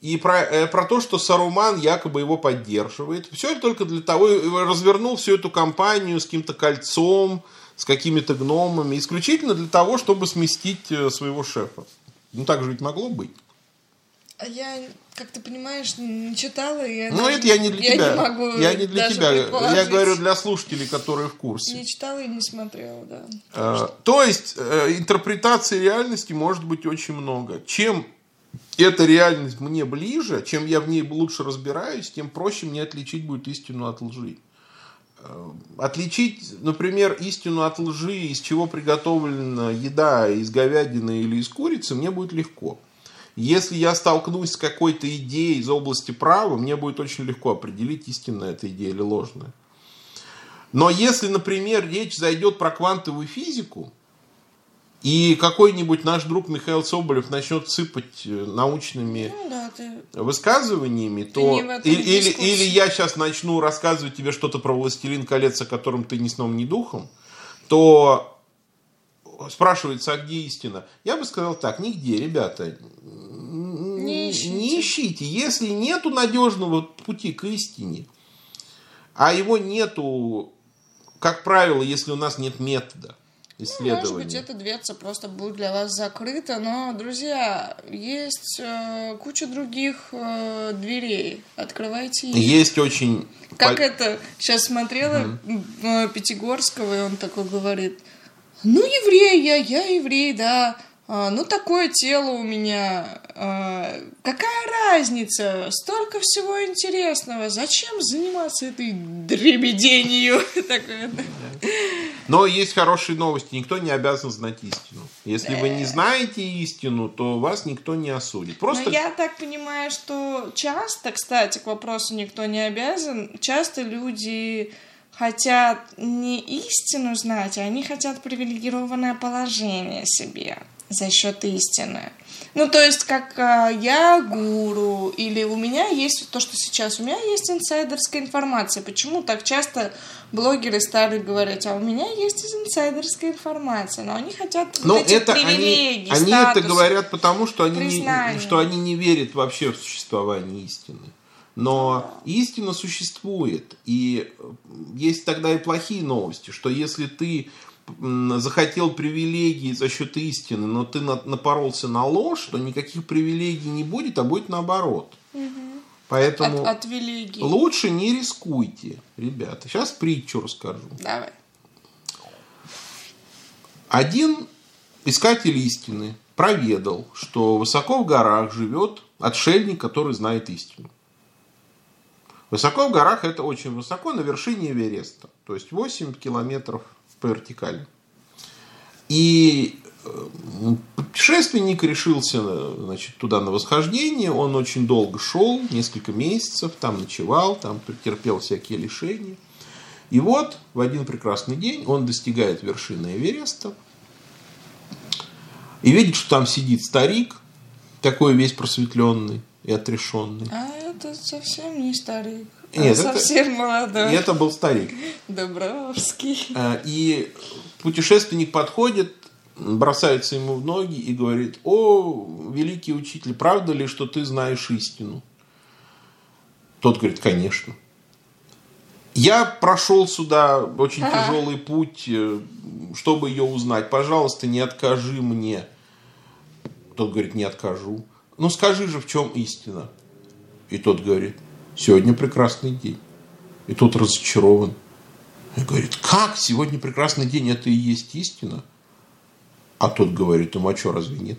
[SPEAKER 2] и про, э, про то, что Саруман якобы его поддерживает. Все это только для того, развернул всю эту кампанию с каким-то кольцом, с какими-то гномами, исключительно для того, чтобы сместить э, своего шефа. Ну так же ведь могло быть.
[SPEAKER 1] А я, как ты понимаешь, не читала. Я
[SPEAKER 2] Ну,
[SPEAKER 1] даже-
[SPEAKER 2] это я не для
[SPEAKER 1] я
[SPEAKER 2] тебя.
[SPEAKER 1] Не могу
[SPEAKER 2] я не для тебя. Я говорю для слушателей, которые в курсе.
[SPEAKER 1] Не читала и не смотрела, да.
[SPEAKER 2] Э, То есть э, интерпретаций реальности может быть очень много. Чем эта реальность мне ближе, чем я в ней лучше разбираюсь, тем проще мне отличить будет истину от лжи. Э, Отличить, например, истину от лжи, из чего приготовлена еда, из говядины или из курицы, мне будет легко. Если я столкнусь с какой-то идеей из области права, мне будет очень легко определить, истинная эта идея или ложная. Но если, например, речь зайдет про квантовую физику, и какой-нибудь наш друг Михаил Соболев начнет сыпать э, научными
[SPEAKER 1] Ну да, ты...
[SPEAKER 2] высказываниями, то
[SPEAKER 1] в этом
[SPEAKER 2] или, или, или я сейчас начну рассказывать тебе что-то про «Властелин колец», о котором ты ни сном, ни духом, то спрашивается, а где истина? Я бы сказал так, нигде, ребята,
[SPEAKER 1] Не ищите.
[SPEAKER 2] не ищите. Если нету надежного пути к истине, а его нету, как правило, если у нас нет метода исследования.
[SPEAKER 1] Ну, Может быть, эта дверца просто будет для вас закрыта, но, друзья, есть э, куча других э, дверей. Открывайте их.
[SPEAKER 2] Есть очень...
[SPEAKER 1] Как
[SPEAKER 2] пол-
[SPEAKER 1] это, сейчас смотрела э, Пятигорского, и он такой говорит, ну, еврей я, я еврей, да, А, ну, такое тело у меня, а, какая разница, столько всего интересного, зачем заниматься этой дребеденью?
[SPEAKER 2] Но есть хорошие новости. Никто не обязан знать истину. Если вы не знаете истину, то вас никто не осудит. Просто
[SPEAKER 1] Но я так понимаю, что часто, кстати, к вопросу никто не обязан, часто люди хотят не истину знать, а они хотят привилегированное положение себе за счет истины. Ну, то есть, как а, я гуру, или у меня есть то, что сейчас у меня есть инсайдерская информация. Почему так часто блогеры стали говорить, а у меня есть инсайдерская информация, но они хотят
[SPEAKER 2] Но
[SPEAKER 1] вот эти
[SPEAKER 2] это они,
[SPEAKER 1] привилегии,
[SPEAKER 2] они это говорят потому, что они, не, что они не верят вообще в существование истины. Но истина существует. И э, есть тогда и плохие новости, что если ты захотел привилегии за счет истины, но ты на- напоролся на ложь, то никаких привилегий не будет, а будет наоборот. Поэтому
[SPEAKER 1] От, от велигии.
[SPEAKER 2] лучше не рискуйте, ребята. Сейчас притчу расскажу.
[SPEAKER 1] Давай.
[SPEAKER 2] Один искатель истины проведал, что высоко в горах живет отшельник, который знает истину. Высоко в горах это очень высоко, на вершине Эвереста. То есть 8 километров по вертикали. И э, Путешественник решился значит, туда на восхождение, он очень долго шел, несколько месяцев, там ночевал, там претерпел всякие лишения. И вот в один прекрасный день он достигает вершины Эвереста и видит, что там сидит старик, такой весь просветленный и отрешенный.
[SPEAKER 1] А это совсем не старик.
[SPEAKER 2] Нет,
[SPEAKER 1] а
[SPEAKER 2] это-
[SPEAKER 1] совсем молодой.
[SPEAKER 2] И это был старик.
[SPEAKER 1] Добровский.
[SPEAKER 2] А, И путешественник подходит, бросается ему в ноги и говорит, о, великий учитель, правда ли, что ты знаешь истину? Тот говорит, конечно. Я прошел сюда очень тяжелый путь, э, чтобы ее узнать. Пожалуйста, не откажи мне. Тот говорит, не откажу. Ну скажи же, в чем истина? И тот говорит, сегодня прекрасный день. И тот разочарован. И говорит, как сегодня прекрасный день, это и есть истина? А тот говорит, ну а что, разве нет?